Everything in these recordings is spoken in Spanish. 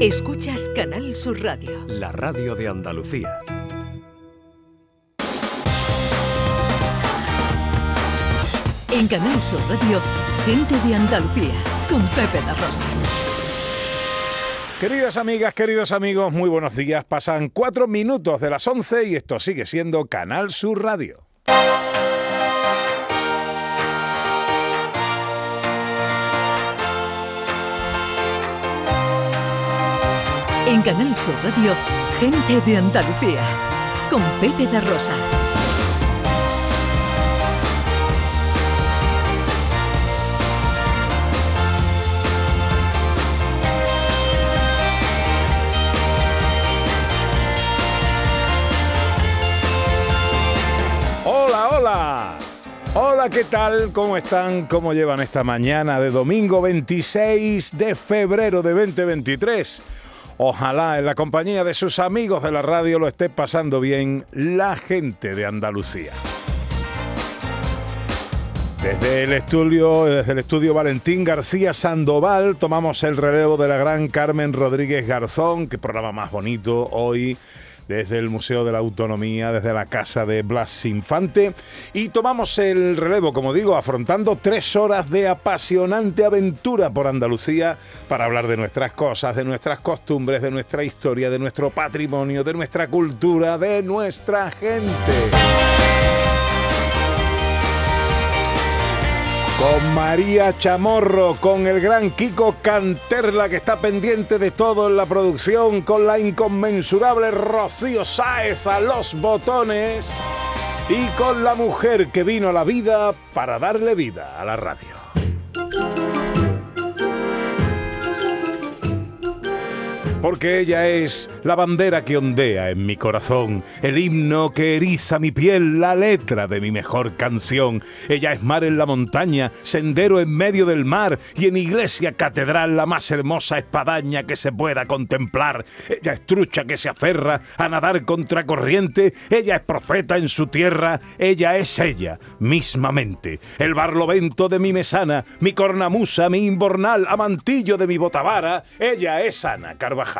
Escuchas Canal Sur Radio. La radio de Andalucía. En Canal Sur Radio, gente de Andalucía, con Pepe da Rosa. Queridas amigas, queridos amigos, muy buenos días. Pasan cuatro minutos de las once y esto sigue siendo Canal Sur Radio. En Canal Sur Radio, gente de Andalucía, con Pepe da Rosa. Hola, hola. Hola, ¿qué tal? ¿Cómo están? ¿Cómo llevan esta mañana de domingo 26 de febrero de 2023? Ojalá en la compañía de sus amigos de la radio lo esté pasando bien la gente de Andalucía. Desde el estudio, desde el estudio Valentín García Sandoval tomamos el relevo de la gran Carmen Rodríguez Garzón, qué programa más bonito hoy desde el Museo de la Autonomía, desde la casa de Blas Infante. Y tomamos el relevo, como digo, afrontando tres horas de apasionante aventura por Andalucía para hablar de nuestras cosas, de nuestras costumbres, de nuestra historia, de nuestro patrimonio, de nuestra cultura, de nuestra gente. Con María Chamorro, con el gran Kiko Canterla que está pendiente de todo en la producción, con la inconmensurable Rocío Sáez a los botones y con la mujer que vino a la vida para darle vida a la radio. Porque ella es la bandera que ondea en mi corazón, el himno que eriza mi piel, la letra de mi mejor canción. Ella es mar en la montaña, sendero en medio del mar y en iglesia catedral la más hermosa espadaña que se pueda contemplar. Ella es trucha que se aferra a nadar contra corriente, ella es profeta en su tierra, ella es ella mismamente. El barlovento de mi mesana, mi cornamusa, mi imbornal, amantillo de mi botavara, ella es Ana Carvajal.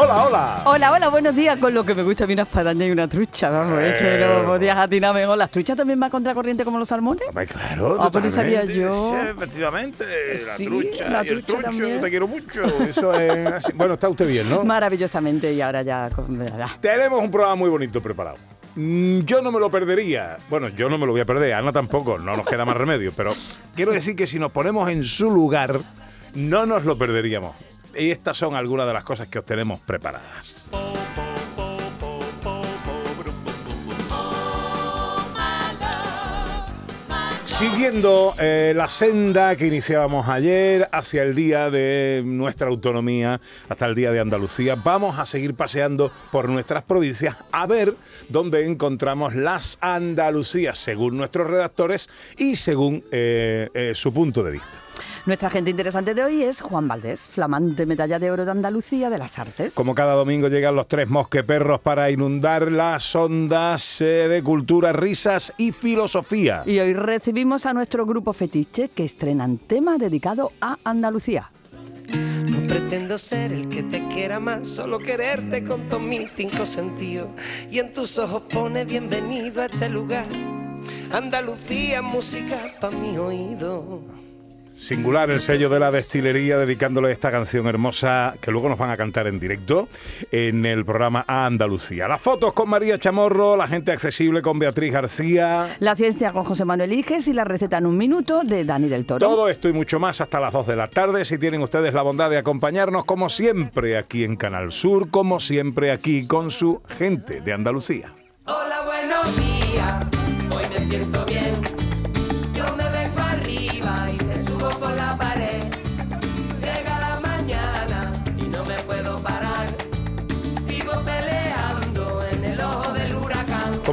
Hola, hola. Hola, hola, buenos días. Con lo que me gusta a mí una espadaña y una trucha, vamos, es que no podías atinar mejor. ¿Las truchas también van contra corriente como los salmones? Hombre, claro, Ah, pues no sabía yo. Sí, efectivamente, la Sí, trucha la y el trucha trucho, también. te quiero mucho. Eso es así. Bueno, está usted bien, ¿no? Maravillosamente, y ahora ya. con- ya. Tenemos un programa muy bonito preparado. Mm, Yo no me lo perdería. Bueno, yo no me lo voy a perder, Ana tampoco, no nos queda más remedio. Pero quiero decir que si nos ponemos en su lugar, no nos lo perderíamos. Y estas son algunas de las cosas que os tenemos preparadas. Siguiendo eh, la senda que iniciábamos ayer hacia el día de nuestra autonomía, hasta el día de Andalucía, vamos a seguir paseando por nuestras provincias a ver dónde encontramos las Andalucías, según nuestros redactores y según eh, eh, su punto de vista. Nuestra gente interesante de hoy es Juan Valdés, flamante medalla de oro de Andalucía de las Artes. Como cada domingo llegan los tres mosqueperros para inundar las ondas eh, de cultura, risas y filosofía. Y hoy recibimos a nuestro grupo fetiche que estrenan tema dedicado a Andalucía. No pretendo ser el que te quiera más, solo quererte con todos mis cinco sentidos. Y en tus ojos pone bienvenido a este lugar. Andalucía, música pa' mi oído. Singular el sello de la destilería dedicándole esta canción hermosa que luego nos van a cantar en directo en el programa A Andalucía. Las fotos con María Chamorro, la gente accesible con Beatriz García. La ciencia con José Manuel Iges y la receta en un minuto de Dani del Toro. Todo esto y mucho más hasta las 2 de la tarde. Si tienen ustedes la bondad de acompañarnos, como siempre, aquí en Canal Sur, como siempre, aquí con su gente de Andalucía. Hola, buenos días, hoy me siento bien.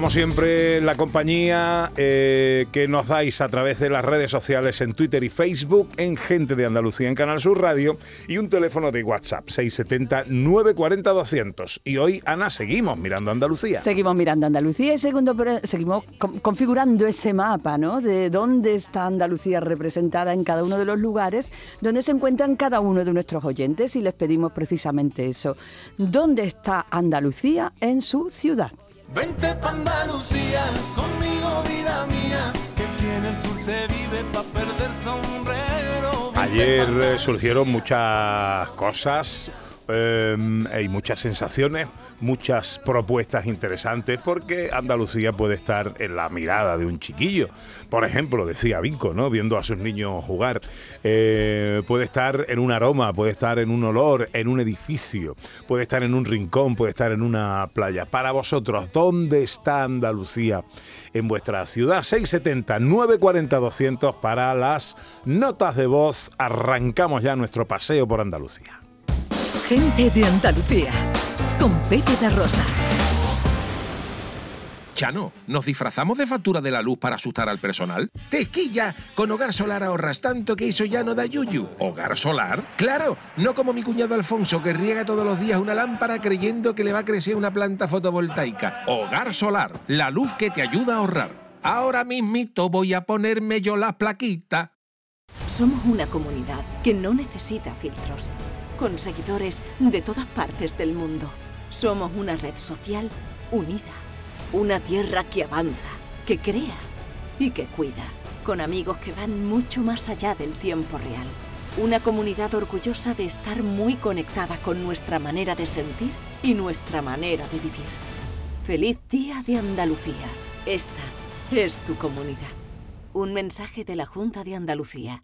Como siempre, la compañía eh, que nos dais a través de las redes sociales en Twitter y Facebook, en Gente de Andalucía en Canal Sur Radio y un teléfono de WhatsApp 670-940-200. Y hoy, Ana, seguimos mirando Andalucía. Seguimos mirando Andalucía y segundo, seguimos configurando ese mapa, ¿no? De dónde está Andalucía representada en cada uno de los lugares donde se encuentran cada uno de nuestros oyentes y les pedimos precisamente eso. ¿Dónde está Andalucía en su ciudad? Vente pa' Andalucía, conmigo vida mía, que tiene el sur se vive pa' perder sombrero. Ayer eh, surgieron muchas cosas eh, hay muchas sensaciones, muchas propuestas interesantes, porque Andalucía puede estar en la mirada de un chiquillo. Por ejemplo, decía Vinco, ¿no? Viendo a sus niños jugar. Eh, puede estar en un aroma, puede estar en un olor, en un edificio, puede estar en un rincón, puede estar en una playa. Para vosotros, ¿dónde está Andalucía en vuestra ciudad? 670 940 200 para las notas de voz. Arrancamos ya nuestro paseo por Andalucía. Gente de Andalucía, con Pepe de Rosa. Chano, ¿nos disfrazamos de factura de la luz para asustar al personal? ¡Tequilla! Con Hogar Solar ahorras tanto que eso ya no da yuyu. ¿Hogar Solar? ¡Claro! No como mi cuñado Alfonso que riega todos los días una lámpara creyendo que le va a crecer una planta fotovoltaica. Hogar Solar, la luz que te ayuda a ahorrar. Ahora mismito voy a ponerme yo la plaquita. Somos una comunidad que no necesita filtros con seguidores de todas partes del mundo. Somos una red social unida, una tierra que avanza, que crea y que cuida, con amigos que van mucho más allá del tiempo real. Una comunidad orgullosa de estar muy conectada con nuestra manera de sentir y nuestra manera de vivir. Feliz Día de Andalucía. Esta es tu comunidad. Un mensaje de la Junta de Andalucía.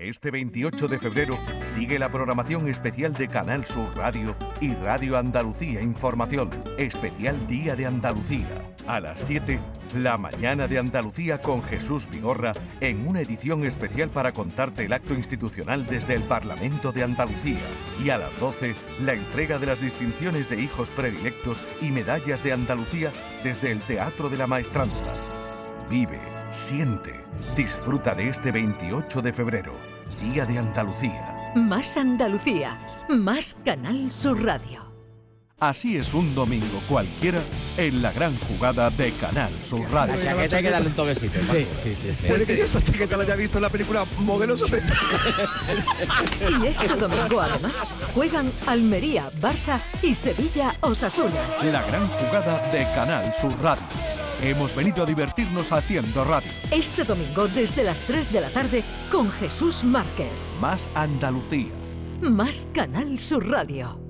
Este 28 de febrero sigue la programación especial de Canal Sur Radio y Radio Andalucía Información, especial Día de Andalucía. A las 7, la mañana de Andalucía con Jesús Vigorra en una edición especial para contarte el acto institucional desde el Parlamento de Andalucía. Y a las 12, la entrega de las distinciones de hijos predilectos y medallas de Andalucía desde el Teatro de la Maestranza. Vive, siente, disfruta de este 28 de febrero. Día de Andalucía. Más Andalucía, más Canal Sur Radio. Así es un domingo cualquiera en la gran jugada de Canal Sur Radio. La chaqueta hay que darle un toquecito. Sí, sí, sí, sí. Puede que yo esa chaqueta la haya visto en la película Modelo 70. y este domingo además juegan Almería, Barça y Sevilla Osasuna. La gran jugada de Canal Sur Radio. Hemos venido a divertirnos haciendo radio. Este domingo desde las 3 de la tarde con Jesús Márquez. Más Andalucía. Más Canal Sur Radio.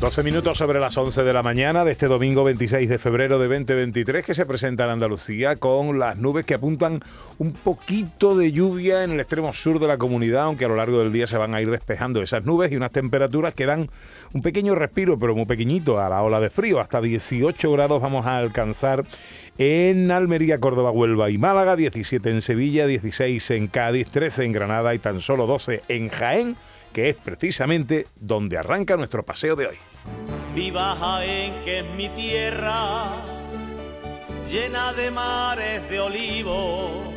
12 minutos sobre las 11 de la mañana de este domingo 26 de febrero de 2023 que se presenta en Andalucía con las nubes que apuntan un poquito de lluvia en el extremo sur de la comunidad, aunque a lo largo del día se van a ir despejando esas nubes y unas temperaturas que dan un pequeño respiro, pero muy pequeñito a la ola de frío. Hasta 18 grados vamos a alcanzar en Almería, Córdoba, Huelva y Málaga, 17 en Sevilla, 16 en Cádiz, 13 en Granada y tan solo 12 en Jaén, que es precisamente donde arranca nuestro paseo de hoy. Viva Jaén, que es mi tierra, llena de mares de olivo,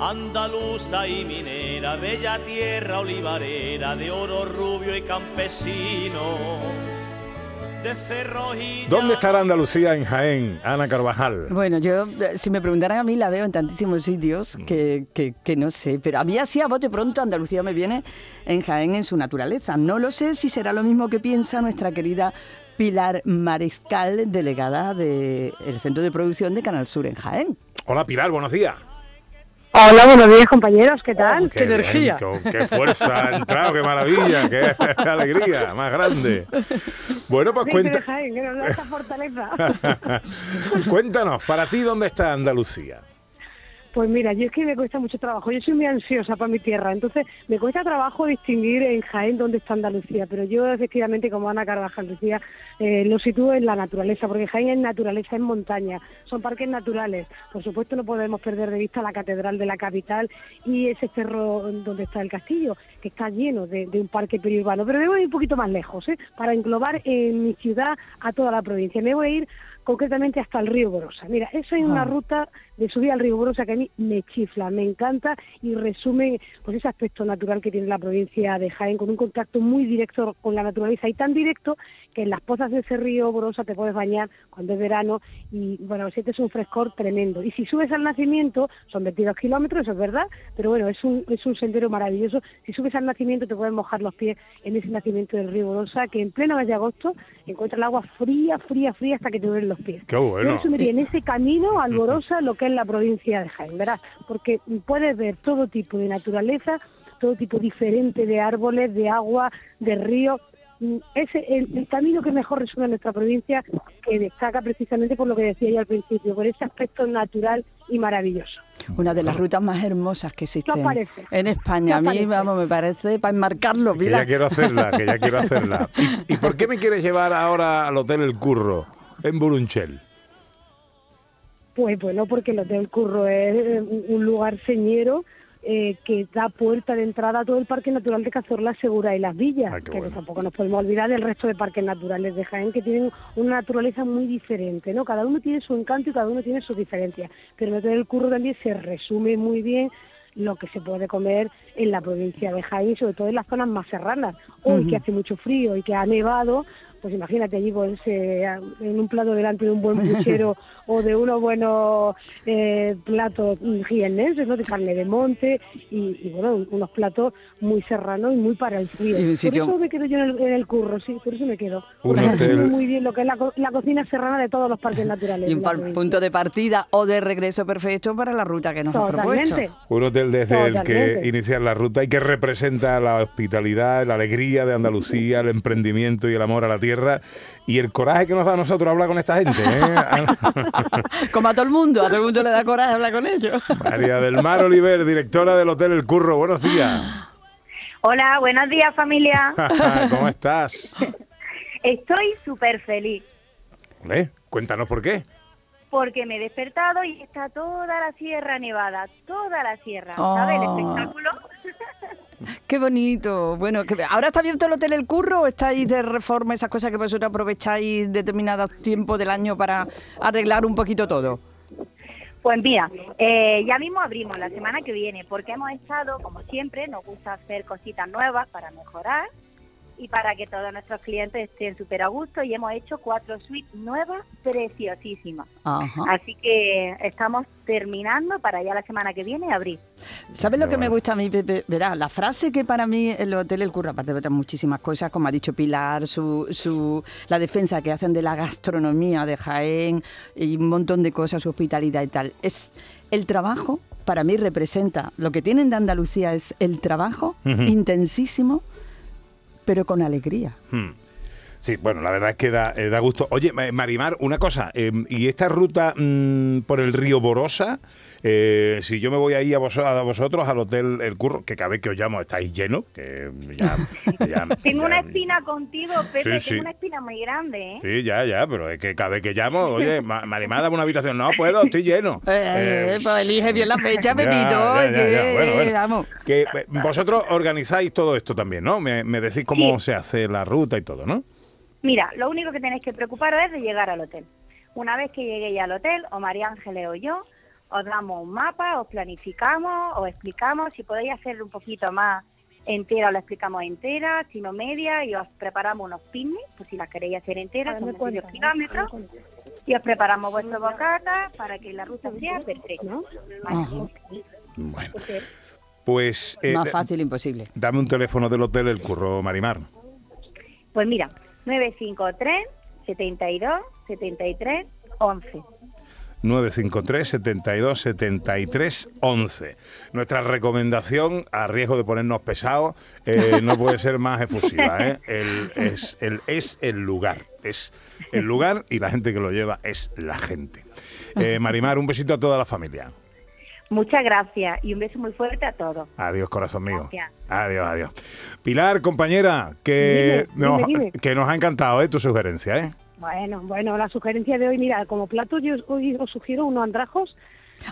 andaluza y minera, bella tierra olivarera de oro rubio y campesino ¿Dónde estará Andalucía en Jaén, Ana Carvajal? Bueno, yo, eh, si me preguntaran a mí, la veo en tantísimos sitios que, que- que no sé. Pero a mí así a bote pronto Andalucía me viene en Jaén en su naturaleza. No lo sé si será lo mismo que piensa nuestra querida Pilar Mariscal, delegada del Centro de Producción de Canal Sur en Jaén. Hola Pilar, buenos días. Hola, buenos días compañeros, ¿qué tal? Oh, Qué bien, con qué fuerza ha entrado, qué maravilla, qué alegría, más grande. Bueno, pues Sí, cuenta, Jaén, que nos da esta fortaleza. cuéntanos, para ti, ¿dónde está Andalucía? Pues mira, yo es que me cuesta mucho trabajo. Yo soy muy ansiosa para mi tierra, entonces me cuesta trabajo distinguir en Jaén dónde está Andalucía. Pero yo, efectivamente, como Ana Carvajal decía, eh, lo sitúo en la naturaleza, porque Jaén es naturaleza, es montaña, son parques naturales. Por supuesto, no podemos perder de vista la catedral de la capital y ese cerro donde está el castillo, que está lleno de, de un parque periurbano. Pero me voy a ir un poquito más lejos, ¿eh? para englobar en mi ciudad a toda la provincia. Me voy a ir concretamente hasta el río Borosa. Mira, eso es una Ah. ruta de subida al río Borosa que a mí me chifla, me encanta y resume pues ese aspecto natural que tiene la provincia de Jaén con un contacto muy directo con la naturaleza y tan directo que en las pozas de ese río Borosa te puedes bañar cuando es verano y bueno, sientes un frescor tremendo. Y si subes al nacimiento, son 22 kilómetros, eso es verdad, pero bueno, es un, es un sendero maravilloso. Si subes al nacimiento te puedes mojar los pies en ese nacimiento del río Borosa que en pleno mes de agosto encuentras el agua fría, fría, fría hasta que te duelen los pies. Qué bueno. Yo en ese camino alborosa lo que es la provincia de Jaén, verás, porque puedes ver todo tipo de naturaleza, todo tipo diferente de árboles, de agua, de ríos. Mm, Ese el, el camino que mejor resume nuestra provincia, que destaca precisamente por lo que decía yo al principio, por ese aspecto natural y maravilloso. Una de las rutas más hermosas que existen parece? en España. A ¿Qué os mí, parece? vamos, me parece para enmarcarlo. Que ya quiero hacerla, que ya quiero hacerla. ¿Y, y por qué me quieres llevar ahora al Hotel El Curro, en Burunchel? Pues bueno, porque el Hotel Curro es eh, un lugar señero eh, que da puerta de entrada a todo el Parque Natural de Cazorla, Segura y Las Villas, que tampoco nos podemos olvidar del resto de parques naturales de Jaén, que tienen una naturaleza muy diferente, ¿no? Cada uno tiene su encanto y cada uno tiene sus diferencias, pero en el Curro también se resume muy bien lo que se puede comer en la provincia de Jaén, sobre todo en las zonas más serranas. Hoy que hace mucho frío y que ha nevado, pues imagínate allí pues, eh, en un plato delante de un buen puchero o de unos buenos eh, platos jiennenses, ¿no? de carne de monte y, y, bueno, unos platos muy serranos y muy para el frío. Y un sitio- Por eso me quedo yo en el, en el curro, sí, por eso me quedo. Un hotel- muy bien lo que es la, co- la cocina serrana de todos los parques naturales. Y un par- punto de partida o de regreso perfecto para la ruta que nos ha propuesto. Totalmente. Un hotel desde el que Totalmente. iniciar la ruta y que representa la hospitalidad, la alegría de Andalucía, el emprendimiento y el amor a la tierra y el coraje que nos da a nosotros hablar con esta gente. ¿eh? Como a todo el mundo, a todo el mundo le da coraje hablar con ellos. María del Mar Oliver, directora del Hotel El Curro, buenos días. Hola, buenos días familia. ¿Cómo estás? Estoy súper feliz Cuéntanos por qué. Porque me he despertado y está toda la Sierra Nevada, toda la sierra, Oh. ¿sabes? El espectáculo. Qué bonito. Bueno, que, ¿ahora está abierto el Hotel El Curro o estáis de reforma, esas cosas que vosotros aprovecháis determinados tiempos del año para arreglar un poquito todo? Pues mira, eh, ya mismo abrimos la semana que viene porque hemos estado, como siempre, nos gusta hacer cositas nuevas para mejorar y para que todos nuestros clientes estén súper a gusto y hemos hecho cuatro suites nuevas preciosísimas. Ajá. Así que estamos terminando para ya la semana que viene abrir. ¿Sabes lo que me gusta a mí, Pepe? Verá, la frase que para mí el Hotel El Curro, aparte de otras muchísimas cosas, como ha dicho Pilar, su, su, la defensa que hacen de la gastronomía de Jaén y un montón de cosas, su hospitalidad y tal, es el trabajo, para mí representa, lo que tienen de Andalucía es el trabajo intensísimo, pero con alegría. Hmm. Sí, bueno, la verdad es que da, eh, da gusto. Oye, Ma- Marimar, una cosa, eh, ¿y esta ruta mm, por el río Borosa? eh, si yo me voy ahí a, vos- a vosotros, al Hotel El Curro, que cada vez que os llamo estáis llenos, que ya... ya- Tengo ya- una espina contigo, Pepe, Sí, sí. tengo una espina muy grande, ¿eh? Sí, ya, ya, pero es que cada vez que llamo, oye, Ma- Marimar, dame una habitación. No puedo, estoy lleno. Eh, Eh, pues elige bien la fecha, ya, Pepito. ya, ya, ya, que, bueno, bueno. vamos. Que vosotros organizáis todo esto también, ¿no? Me, me decís cómo se hace la ruta y todo, ¿no? Mira, lo único que tenéis que preocuparos es de llegar al hotel. Una vez que lleguéis al hotel, o María Ángeles o yo, os damos un mapa, os planificamos, os explicamos. Si podéis hacer un poquito más entera os la explicamos entera, sino media, y os preparamos unos picnics, pues si las queréis hacer enteras, son cuenta, medio kilómetros, y os preparamos vuestro bocata para que la ruta sea perfecta. Bueno, pues... eh, Más fácil imposible. Dame un teléfono del hotel El Curro, Marimar. Pues mira, 953 72 73 11. 953 72 73 11. Nuestra recomendación, a riesgo de ponernos pesados, eh, no puede ser más efusiva. ¿eh? El, es, el, es el lugar. Es el lugar y la gente que lo lleva es la gente. Eh, Marimar, un besito a toda la familia. Muchas gracias y un beso muy fuerte a todos. Adiós, corazón mío. Gracias. Adiós, adiós. Pilar, compañera, que, Dime, nos, dime, dime. que nos ha encantado ¿eh? tu sugerencia. ¿eh? Bueno, bueno, la sugerencia de hoy, mira, como plato yo hoy os sugiero unos andrajos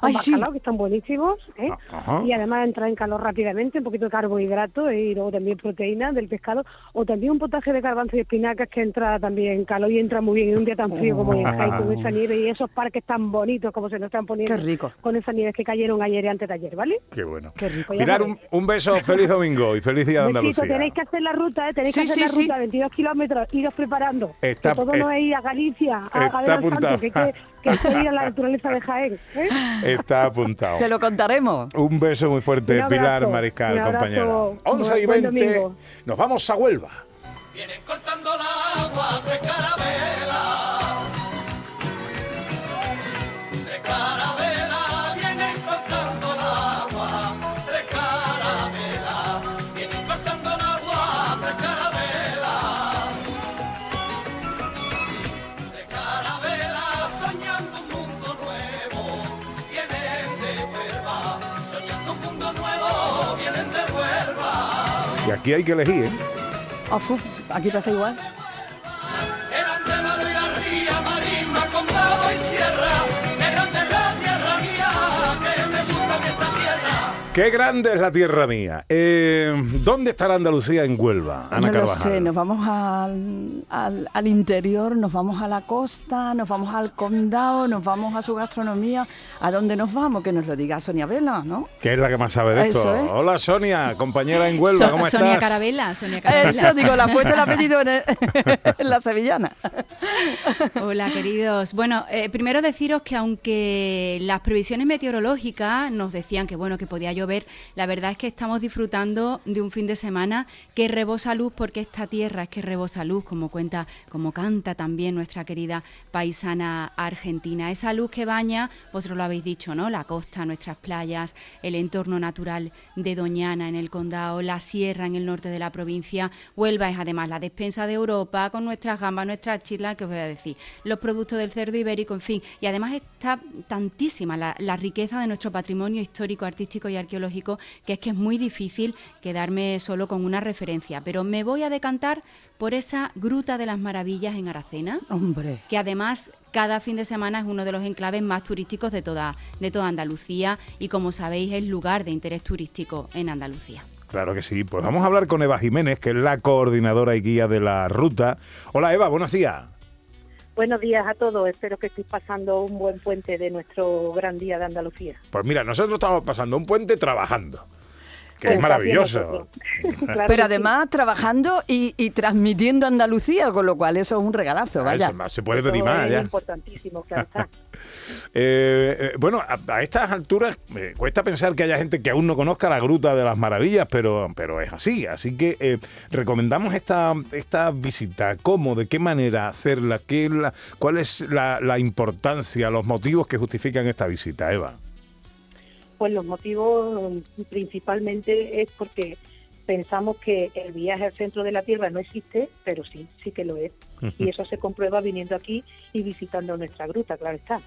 Ay, con sí. bacalao, que están buenísimos, ¿eh? Ajá. y además entrar en calor rápidamente, un poquito de carbohidrato y luego también proteína del pescado, o también un potaje de garbanzo y espinacas que entra también en calor y entra muy bien en un día tan frío como hoy en Jaén, con esa nieve y esos parques tan bonitos como se nos están poniendo Qué rico. con esas nieves que cayeron ayer y antes de ayer, ¿vale? Qué bueno. Qué rico. ya Pilar, lo un, un beso, feliz domingo y feliz día de Besito, Andalucía. tenéis que hacer la ruta, ¿eh? tenéis Sí, que hacer sí, la ruta, 22 kilómetros, iros preparando. Está- que todo no eh, es ir a Galicia, a, está a ver al santo, que, que, que es ir a la naturaleza de Jaén. ¿eh? Está apuntado. Te lo contaremos. Un beso muy fuerte, abrazo, Pilar Mariscal, compañera. 11 y Buen 20, domingo. nos vamos a Huelva. Vienen cortando el agua de carabela. Aquí hay que elegir, ¿eh? Aquí pasa igual. Qué grande es la tierra mía. Eh, ¿Dónde estará Andalucía en Huelva? Ana no lo sé, nos vamos al, al, al interior, nos vamos a la costa, nos vamos al condado, nos vamos a su gastronomía. ¿A dónde nos vamos? Que nos lo diga Sonia Vela, ¿no? Que es la que más sabe de esto. Es. Hola Sonia, compañera en Huelva, So- ¿cómo Sonia estás? Carabela, Sonia Carabela. Eso, digo, la ha puesto el apellido en, el- en la sevillana. Hola, queridos. Bueno, eh, primero deciros que aunque las previsiones meteorológicas nos decían que bueno que podía llover, la verdad es que estamos disfrutando de un fin de semana que rebosa luz porque esta tierra es que rebosa luz, como cuenta, como canta también nuestra querida paisana argentina. Esa luz que baña, vosotros lo habéis dicho, ¿no? La costa, nuestras playas, el entorno natural de Doñana en el condado, la sierra en el norte de la provincia. Huelva es además la despensa de Europa con nuestras gambas, nuestras chislas, que os voy a decir, los productos del cerdo ibérico, en fin. Y además está tantísima la, la riqueza de nuestro patrimonio histórico, artístico y arqueológico que es que es muy difícil quedarme solo con una referencia. Pero me voy a decantar por esa Gruta de las Maravillas en Aracena Hombre. que además cada fin de semana es uno de los enclaves más turísticos de toda, de toda Andalucía y como sabéis es lugar de interés turístico en Andalucía. Claro que sí. Pues vamos a hablar con Eva Jiménez, que es la coordinadora y guía de la ruta. Hola Eva, buenos días. Buenos días a todos, espero que estéis pasando un buen puente de nuestro gran día de Andalucía. Pues mira, nosotros estamos pasando un puente trabajando, que es maravilloso. Claro Pero además trabajando y, y transmitiendo Andalucía, con lo cual eso es un regalazo, vaya. Eso, más, se puede pedir más es ya. importantísimo, claro. Eh, eh, bueno, a, a estas alturas me cuesta pensar que haya gente que aún no conozca la Gruta de las Maravillas, pero, pero es así. Así que eh, recomendamos esta, esta visita. ¿Cómo? ¿De qué manera hacerla? ¿Qué la- ¿Cuál es la, la importancia, los motivos que justifican esta visita, Eva? Pues los motivos mm, principalmente es porque pensamos que el viaje al centro de la Tierra no existe, pero sí, sí que lo es. Y eso se comprueba viniendo aquí y visitando nuestra gruta, claro está.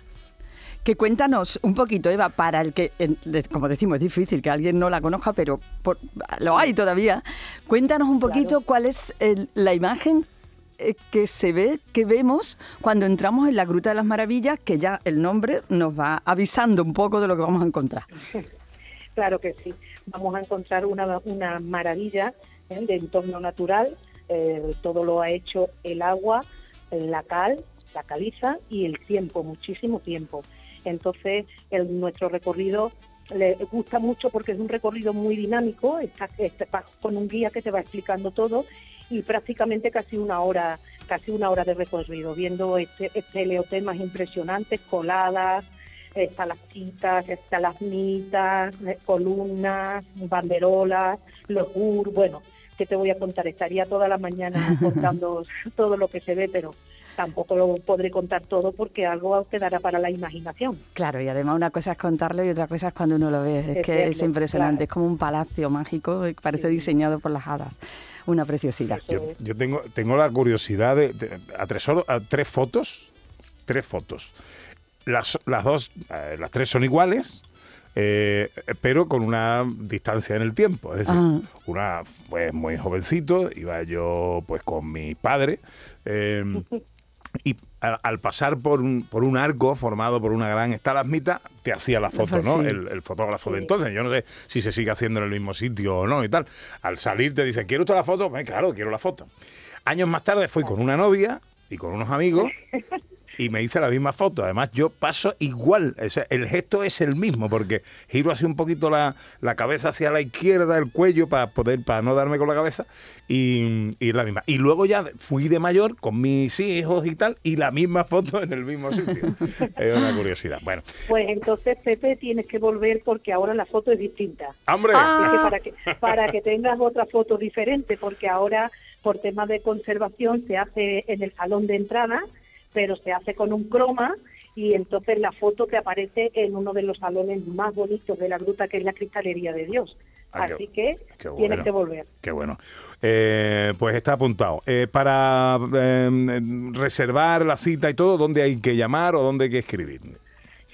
Que cuéntanos un poquito, Eva, para el que, como decimos, es difícil que alguien no la conozca, pero por- lo hay todavía. Cuéntanos un poquito cuál es el- la imagen que se ve, que vemos cuando entramos en la Gruta de las Maravillas, que ya el nombre nos va avisando un poco de lo que vamos a encontrar. Claro que sí. Vamos a encontrar una, una maravilla ¿eh? de entorno natural. Eh, todo lo ha hecho el agua, la cal, la caliza y el tiempo, muchísimo tiempo. Entonces, el- nuestro recorrido le gusta mucho porque es un recorrido muy dinámico, está, está- con un guía que te va explicando todo y prácticamente casi una hora, casi una hora de recorrido, viendo este, este leotemas impresionantes, coladas, estalactitas, estalagmitas, eh, columnas, banderolas, los ur, bueno, ¿qué te voy a contar? Estaría toda la mañana contando todo lo que se ve, pero tampoco lo podré contar todo porque algo quedará para la imaginación. Claro, y además una cosa es contarlo y otra cosa es cuando uno lo ve. Es, Es que es impresionante, claro. es como un palacio mágico que parece diseñado por las hadas. Una preciosidad. Yo, yo tengo, tengo la curiosidad de, de- a, tres, hor- a tres fotos, tres fotos. Las, las dos, eh, las tres son iguales, eh, pero con una distancia en el tiempo. Es decir, Ah. una pues muy jovencito, iba yo pues con mi padre. eh, y al, al pasar por un, por un arco formado por una gran estalagmita, te hacía la foto, ¿no? Sí. El, el fotógrafo de entonces. Yo no sé si se sigue haciendo en el mismo sitio o no y tal. Al salir te dicen, ¿quiere usted la foto? Pues claro, quiero la foto. Años más tarde fui con una novia y con unos amigos y me hice la misma foto. Además, yo paso igual. O sea, el gesto es el mismo porque giro así un poquito la, la cabeza hacia la izquierda, el cuello, para poder, para no darme con la cabeza y, y es la misma. Y luego ya fui de mayor con mis hijos y tal y la misma foto en el mismo sitio. es una curiosidad. Bueno, Pues entonces, Pepe, tienes que volver porque ahora la foto es distinta. ¡Hombre! Que para que para que tengas otra foto diferente, porque ahora por temas de conservación se hace en el salón de entrada, pero se hace con un croma y entonces la foto que aparece en uno de los salones más bonitos de la gruta, que es la Cristalería de Dios. Ah, qué- Así que qué tienes que volver. Qué bueno. Eh, pues está apuntado. Eh, para eh, reservar la cita y todo, ¿dónde hay que llamar o dónde hay que escribir?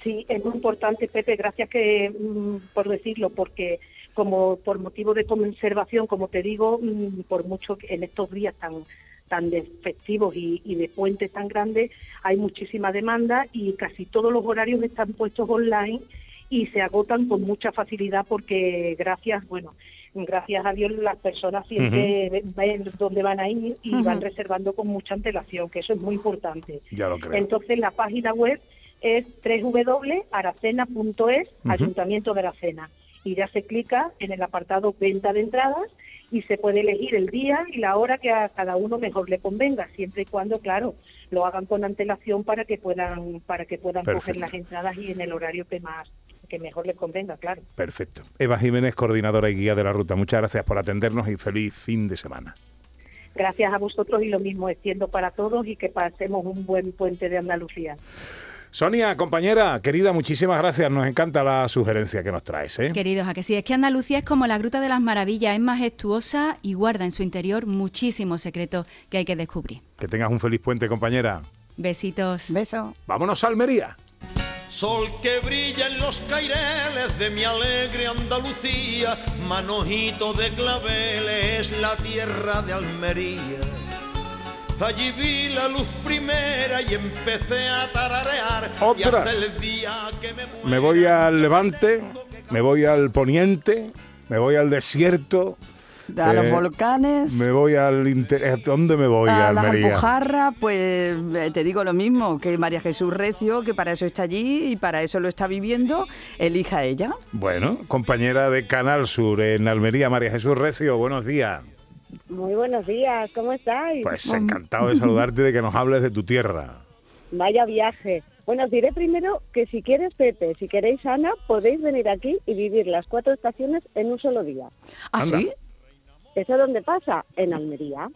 Sí, es muy importante, Pepe, gracias que mm, por decirlo, porque como por motivo de conservación, como te digo, mm, por mucho que en estos días tan tan de festivos y, y de puentes tan grandes, hay muchísima demanda y casi todos los horarios están puestos online y se agotan con mucha facilidad porque gracias, bueno, gracias a Dios las personas siempre ven- ven dónde van a ir y van reservando con mucha antelación, que eso es muy importante. Ya lo creo. Entonces la página web es www.aracena.es, Ujú. Ayuntamiento de Aracena. Y ya se clica en el apartado venta de entradas y se puede elegir el día y la hora que a cada uno mejor le convenga, siempre y cuando, claro, lo hagan con antelación para que puedan para que puedan coger las entradas y en el horario que más que mejor les convenga, claro. Perfecto. Eva Jiménez, coordinadora y guía de la ruta. Muchas gracias por atendernos y feliz fin de semana. Gracias a vosotros y lo mismo extiendo para todos y que pasemos un buen puente de Andalucía. Sonia, compañera, querida, muchísimas gracias. Nos encanta la sugerencia que nos traes. ¿eh? Queridos, a que sí, es que Andalucía es como la Gruta de las Maravillas, es majestuosa y guarda en su interior muchísimos secretos que hay que descubrir. Que tengas un feliz puente, compañera. Besitos. Beso. Vámonos a Almería. Sol que brilla en los caireles de mi alegre Andalucía, manojito de claveles, la tierra de Almería. Allí vi la luz primera y empecé a tararear. Y Otra. hasta el día que me Me voy al Levante, me voy al Poniente, me voy al desierto. A los eh, volcanes. Me voy al inter... ¿Dónde me voy? a A las. Alpujarras, pues eh, te digo lo mismo, que María Jesús Recio, que para eso está allí y para eso lo está viviendo, elija ella. Bueno, compañera de Canal Sur en Almería, María Jesús Recio, buenos días. Muy buenos días, ¿cómo estáis? Pues encantado de saludarte y de que nos hables de tu tierra. Vaya viaje. Bueno, os diré primero que si quieres Pepe, si queréis Ana, podéis venir aquí y vivir las cuatro estaciones en un solo día. ¿Ah, sí? ¿Eso dónde pasa? En Almería.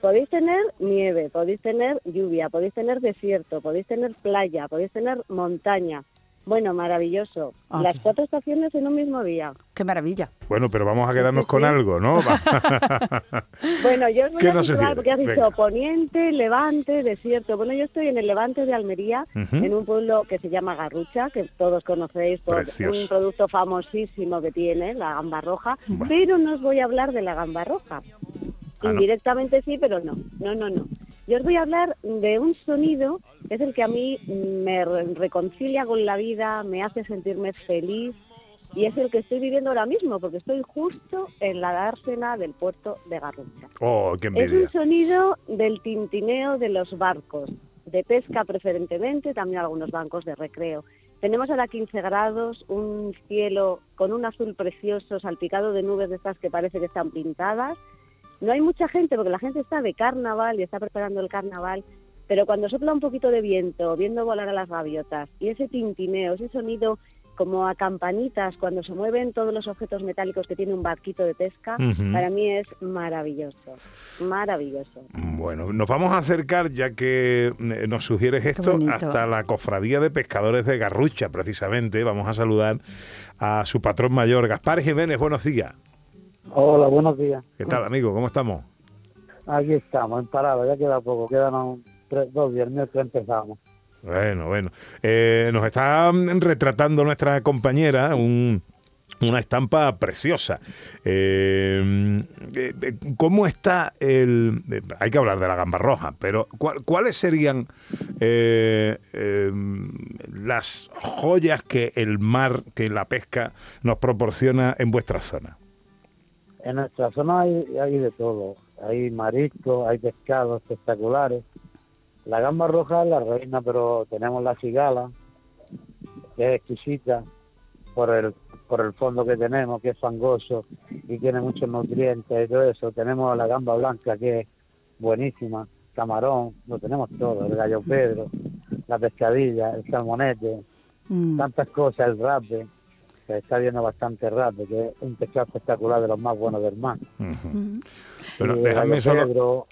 Podéis tener nieve, podéis tener lluvia, podéis tener desierto, podéis tener playa, podéis tener montaña. Bueno, maravilloso. Ah, Las cuatro estaciones en un mismo día. Qué maravilla. Bueno, pero vamos a quedarnos con algo, ¿no? Bueno, yo os voy ¿Qué a situar, sugiere? porque has dicho Venga. poniente, levante, desierto. Bueno, yo estoy en el levante de Almería, en un pueblo que se llama Garrucha, que todos conocéis por Precioso. un producto famosísimo que tiene, la gamba roja, pero no os voy a hablar de la gamba roja. Ah, ¿no? Indirectamente sí, pero no, no, no, no. Yo os voy a hablar de un sonido que es el que a mí me re- reconcilia con la vida, me hace sentirme feliz y es el que estoy viviendo ahora mismo, porque estoy justo en la dársena del puerto de Garrucha. Oh, qué Es un sonido del tintineo de los barcos, de pesca preferentemente, también algunos bancos de recreo. Tenemos ahora 15 grados, un cielo con un azul precioso, salpicado de nubes de estas que parece que están pintadas. No hay mucha gente porque la gente está de carnaval y está preparando el carnaval, pero cuando sopla un poquito de viento, viendo volar a las gaviotas y ese tintineo, ese sonido como a campanitas cuando se mueven todos los objetos metálicos que tiene un barquito de pesca, para mí es maravilloso, maravilloso. Bueno, nos vamos a acercar, ya que eh, nos sugieres esto, hasta la cofradía de pescadores de Garrucha, precisamente. Vamos a saludar a su patrón mayor, Gaspar Jiménez. Buenos días. Hola, buenos días. ¿Qué tal, amigo? ¿Cómo estamos? Aquí estamos, en parada, ya queda poco, quedan un- tres- dos el miércoles empezamos. Bueno, bueno. Eh, nos está retratando nuestra compañera un- una estampa preciosa. Eh, eh, eh, ¿Cómo está el...? hay que hablar de la gamba roja, pero ¿cuál- ¿cuáles serían eh, eh, las joyas que el mar, que la pesca nos proporciona en vuestra zona? En nuestra zona hay, hay de todo, hay mariscos, hay pescados espectaculares. La gamba roja es la reina, pero tenemos la cigala, que es exquisita por el, por el fondo que tenemos, que es fangoso y tiene muchos nutrientes y todo eso. Tenemos la gamba blanca, que es buenísima, camarón, lo tenemos todo, el gallo pedro, la pescadilla, el salmonete, tantas cosas, el rape, que está viendo bastante rape, que es un pescado espectacular de los más buenos del mar. El déjame solo... pedro,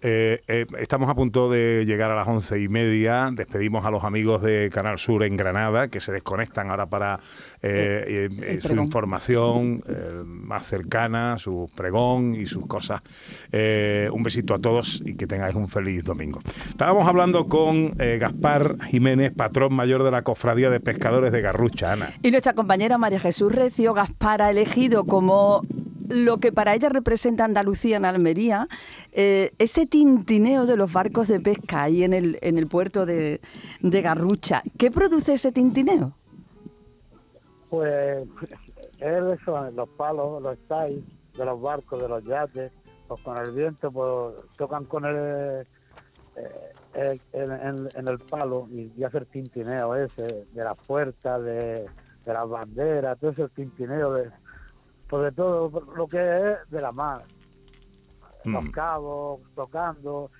Eh, eh, estamos a punto de llegar a las once y media. Despedimos a los amigos de Canal Sur en Granada, que se desconectan ahora para eh, eh, El su pregón. información eh, más cercana, su pregón y sus cosas. Eh, un besito a todos y que tengáis un feliz domingo. Estábamos hablando con eh, Gaspar Jiménez, patrón mayor de la Cofradía de Pescadores de Garrucha, Ana. Y nuestra compañera María Jesús Recio Gaspar ha elegido como lo que para ella representa Andalucía en Almería, eh, ese tintineo de los barcos de pesca ahí en el, en el puerto de, de Garrucha. ¿Qué produce ese tintineo? Pues es eso, los palos, los styles de los barcos, de los yates, pues con el viento pues tocan con el, eh, en, el palo y, y hace tintineo ese de las puertas, de las banderas, todo ese tintineo de, de todo lo que es de la mar. Los Mm. cabos, tocando,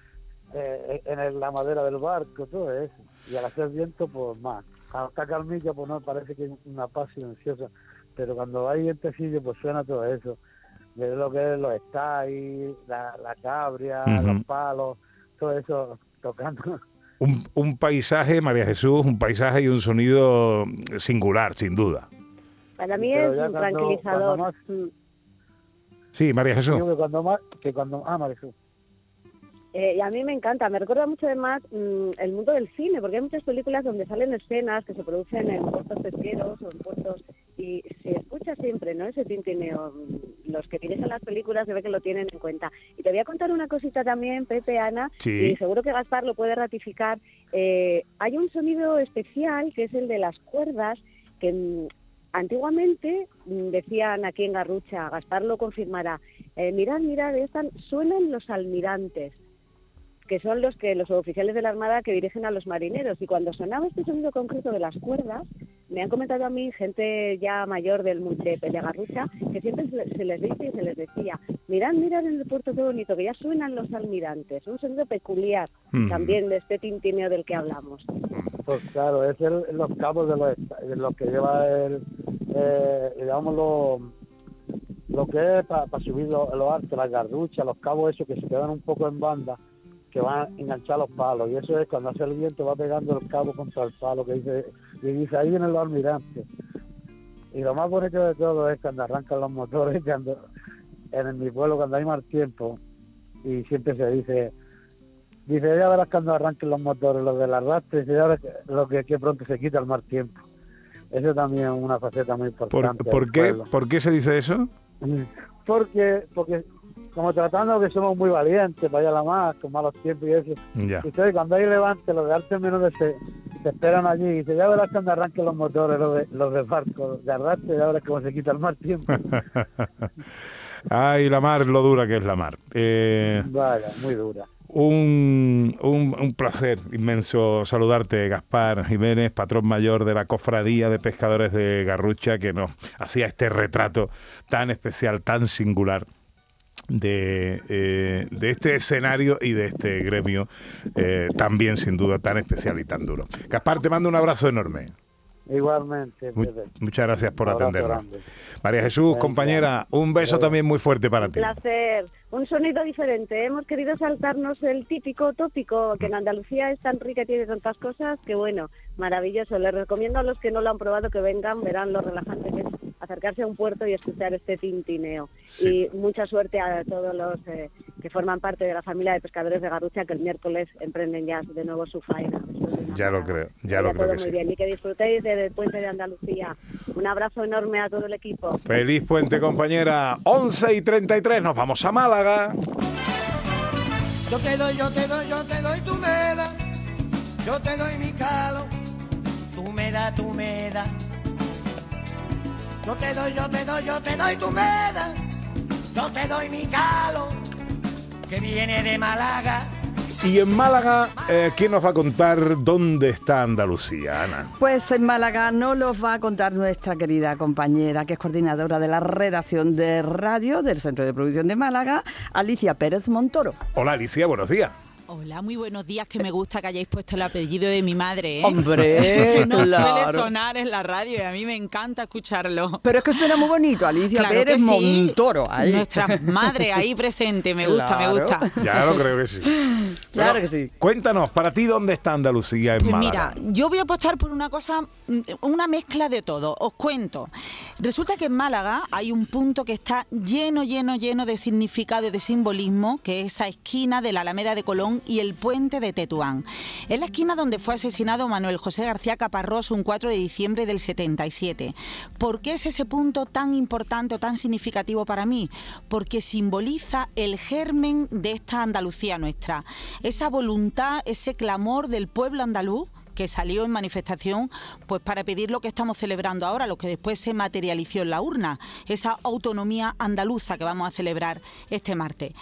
eh, en el- la madera del barco, todo eso. Y al hacer viento, pues más. Está calmilla, pues no, parece que es una paz silenciosa. Pero cuando hay vientecillo, pues suena todo eso. De lo que es los styles, la, la cabria, los palos, todo eso tocando. Un, un paisaje, María Jesús, un paisaje y un sonido singular, sin duda. Para mí Pero es un cuando- tranquilizador. cuando más- Mm. Sí, María Jesús. Que cuando más, que cuando, ah, Marisol. Eh, y a mí me encanta, me recuerda mucho además mm, el mundo del cine, porque hay muchas películas donde salen escenas que se producen en puertos pesqueros o en puertos y se escucha siempre, ¿no? Ese tintineo. Mm, Los que dirigen las películas se ve que lo tienen en cuenta. Y te voy a contar una cosita también, Pepe, Ana, Sí. y seguro que Gaspar lo puede ratificar. Eh, hay un sonido especial que es el de las cuerdas que mm, antiguamente mm, decían aquí en Garrucha, Gaspar lo confirmará, eh, mirad, mirad, están, suenan los almirantes que son los que los oficiales de la Armada que dirigen a los marineros. Y cuando sonaba este sonido concreto de las cuerdas, me han comentado a mí gente ya mayor del de, de Garrucha que siempre se les, se les dice y se les decía, mirad, mirad en el puerto qué bonito, que ya suenan los almirantes. Un sonido peculiar Mm. también de este tintineo del que hablamos. Pues claro, es el, los cabos de los, que lleva el, eh, digamos, lo, lo que es para subir los, artes, las garduchas, los cabos esos que se quedan un poco en banda, que van a enganchar los palos. Y eso es cuando hace el viento, va pegando el cabo contra el palo, que dice, y dice, ahí vienen los almirantes. Y lo más bonito de todo es cuando arrancan los motores, cuando en mi pueblo, cuando hay mal tiempo, y siempre se dice, Dice, ya verás cuando arranquen los motores, los del arrastre, dice, ya verás lo que, que pronto se quita el mal tiempo. Eso también es una faceta muy ¿Por, importante. por qué. ¿Por qué se dice eso? Porque, porque como tratando que somos muy valientes, vaya la más, con malos tiempos y eso. Ya. Y entonces cuando hay levante, los de arte menores se, se esperan allí y dice, ya verás cuando arranquen los motores, los de, los de barco, de arrastre, ya verás cómo se quita el mal tiempo. Ay, la mar, lo dura que es la mar. Eh, Vaya, muy dura. Un, un- un placer inmenso saludarte, Gaspar Jiménez, patrón mayor de la Cofradía de Pescadores de Garrucha, que nos hacía este retrato tan especial, tan singular de, eh, de este escenario y de este gremio eh, también sin duda tan especial y tan duro. Gaspar, te mando un abrazo enorme. Igualmente. Mu- Pepe. muchas gracias por Un atendernos. María Jesús, compañera, un beso también muy fuerte para Un ti. placer. Un sonido diferente. Hemos querido saltarnos el típico tópico que en Andalucía es tan rica y tiene tantas cosas que bueno, maravilloso. Les recomiendo a los que no lo han probado que vengan, verán lo relajante que es acercarse a un puerto y escuchar este tintineo. Y mucha suerte a todos los eh, que forman parte de la familia de pescadores de Garrucha que el miércoles emprenden ya de nuevo su faena. Ya lo creo, ya lo creo todo que muy sí. bien y que disfrutéis del puente de Andalucía. Un abrazo enorme a todo el equipo. Feliz puente, compañera. 11 y 33, nos vamos a Málaga. Yo te doy, yo te doy, yo te doy tu meda, yo te doy mi calo, tú me das, tú me das. Yo te doy, yo te doy, yo te doy tu meda, yo te doy mi calo, que viene de Málaga. Y en Málaga, eh, ¿quién nos va a contar dónde está Andalucía, Ana? Pues en Málaga no los va a contar nuestra querida compañera, que es coordinadora de la redacción de radio del Centro de Producción de Málaga, Alicia Pérez Montoro. Hola Alicia, buenos días. Hola, muy buenos días, que me gusta que hayáis puesto el apellido de mi madre. ¿eh? Hombre, que no claro. suele sonar en la radio y a mí me encanta escucharlo. Pero es que suena muy bonito, Alicia Claro Pérez que sí. Montoro. ahí. Nuestra madre ahí presente, me gusta, me gusta. Ya lo creo que sí. Claro que sí. Cuéntanos, para ti, ¿dónde está Andalucía en Pues Málaga? mira, yo voy a apostar por una cosa, mm, una mezcla de todo. Os cuento. Resulta que en Málaga hay un punto que está lleno, lleno, lleno de significado y de simbolismo, que es esa esquina de la Alameda de Colón y el puente de Tetuán. Es la esquina donde fue asesinado Manuel José García Caparrós un 4 de diciembre del 77. ¿Por qué es ese punto tan importante o tan significativo para mí? Porque simboliza el germen de esta Andalucía nuestra. Esa voluntad, ese clamor del pueblo andaluz que salió en manifestación pues para pedir lo que estamos celebrando ahora, lo que después se materializó en la urna, esa autonomía andaluza que vamos a celebrar este martes.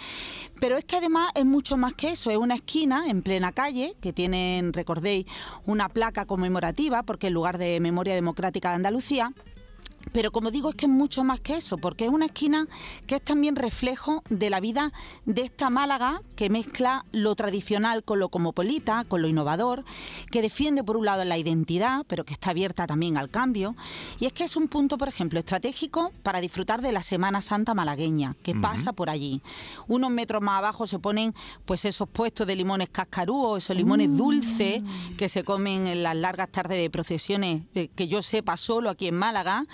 Pero es que además es mucho más que eso, es una esquina en plena calle que tienen, recordéis, una placa conmemorativa porque es lugar de memoria democrática de Andalucía. Pero como digo, es que es mucho más que eso, porque es una esquina que es también reflejo de la vida de esta Málaga que mezcla lo tradicional con lo cosmopolita, con lo innovador, que defiende por un lado la identidad, pero que está abierta también al cambio. Y es que es un punto, por ejemplo, estratégico para disfrutar de la Semana Santa malagueña, que pasa por allí. Unos metros más abajo se ponen pues esos puestos de limones cascarúos, esos limones dulces que se comen en las largas tardes de procesiones, eh, que yo sepa solo aquí en Málaga.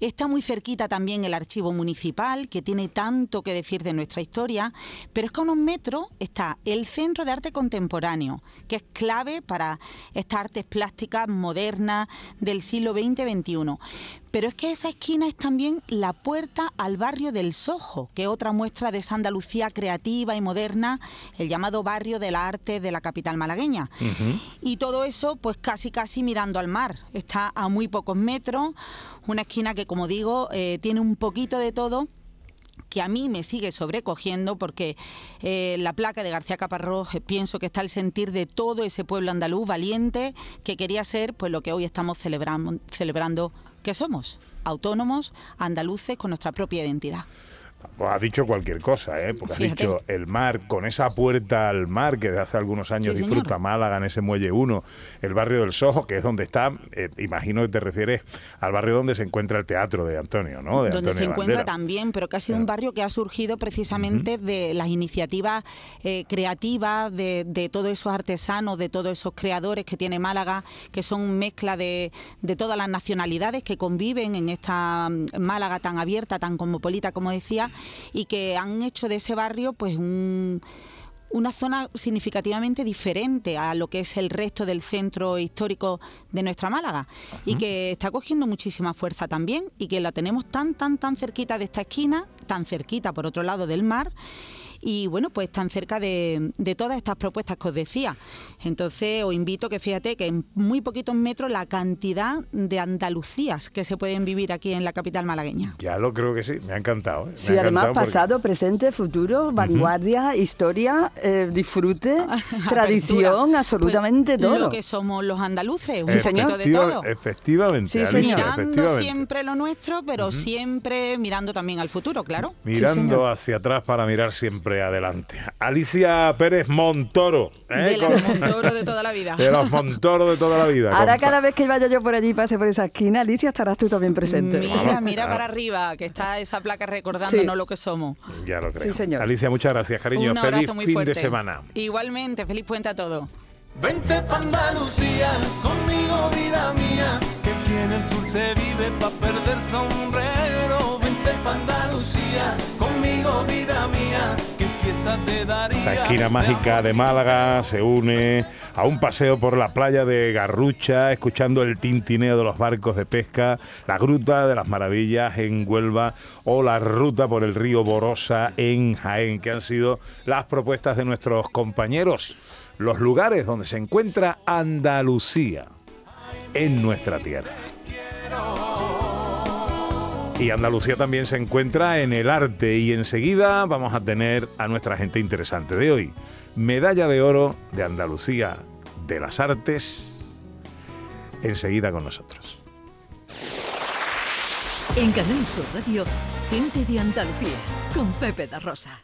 Está muy cerquita también el archivo municipal, que tiene tanto que decir de nuestra historia, pero es que a unos metros está el Centro de Arte Contemporáneo, que es clave para estas artes plásticas modernas del siglo XX-XXI. Pero es que esa esquina es también la puerta al barrio del Sojo, que es otra muestra de esa Andalucía creativa y moderna, el llamado barrio de la arte de la capital malagueña. Y todo eso, pues casi casi mirando al mar. Está a muy pocos metros, una esquina que, como digo, eh, tiene un poquito de todo que a mí me sigue sobrecogiendo porque eh, la placa de García Caparrós eh, pienso que está el sentir de todo ese pueblo andaluz valiente que quería ser pues lo que hoy estamos celebrando, celebrando que somos autónomos andaluces con nuestra propia identidad. Pues has dicho cualquier cosa, ¿eh? Porque has Fíjate. dicho el mar, con esa puerta al mar que desde hace algunos años Sí, disfruta señor. Málaga en ese muelle 1, el barrio del Sojo, que es donde está, eh, imagino que te refieres al barrio donde se encuentra el teatro de Antonio, ¿no? De donde se encuentra Bandera. también, pero que ha sido un barrio que ha surgido precisamente de las iniciativas eh, creativas de, de todos esos artesanos, de todos esos creadores que tiene Málaga, que son mezcla de, de todas las nacionalidades que conviven en esta mm, Málaga tan abierta, tan cosmopolita, como decía, y que han hecho de ese barrio pues un una zona significativamente diferente a lo que es el resto del centro histórico de nuestra Málaga. Y que está cogiendo muchísima fuerza también y que la tenemos tan, tan, tan cerquita de esta esquina, tan cerquita por otro lado del mar y bueno, pues están cerca de, de todas estas propuestas que os decía. Entonces os invito que fíjate que en muy poquitos metros la cantidad de Andalucías que se pueden vivir aquí en la capital malagueña. Ya lo creo que sí, me ha encantado. ¿eh? Me Sí, ha además encantado porque- pasado, presente, futuro, vanguardia, historia, eh, disfrute, tradición, absolutamente Pues todo. Lo que somos los andaluces, un Sí, señor. poquito de todo. Efectivamente, Sí, Alicia, mirando efectivamente. siempre lo nuestro, pero siempre mirando también al futuro, claro. Mirando hacia atrás para mirar siempre adelante. Alicia Pérez Montoro. ¿eh? De Con- Montoro de toda la vida. de los Montoro de toda la vida. Ahora compa. cada vez que vaya yo por allí y pase por esa esquina, Alicia, estarás tú también presente. Mira, mira para arriba, que está esa placa recordándonos Sí. lo que somos. Ya lo creo. Sí, señor. Alicia, muchas gracias, cariño. Un abrazo Feliz muy fin fuerte. de semana. Igualmente, feliz puente a todos. Vente pa' Andalucía, conmigo vida mía, que en el sur se vive pa' perder sombrero. Vente Esa esquina mágica de Málaga se une a un paseo por la playa de Garrucha, escuchando el tintineo de los barcos de pesca, la Gruta de las Maravillas en Huelva o la ruta por el río Borosa en Jaén, que han sido las propuestas de nuestros compañeros, los lugares donde se encuentra Andalucía en nuestra tierra. Y Andalucía también se encuentra en el arte y enseguida vamos a tener a nuestra gente interesante de hoy. Medalla de oro de Andalucía de las artes. Enseguida con nosotros. En Canal Sur Radio, gente de Andalucía, con Pepe da Rosa.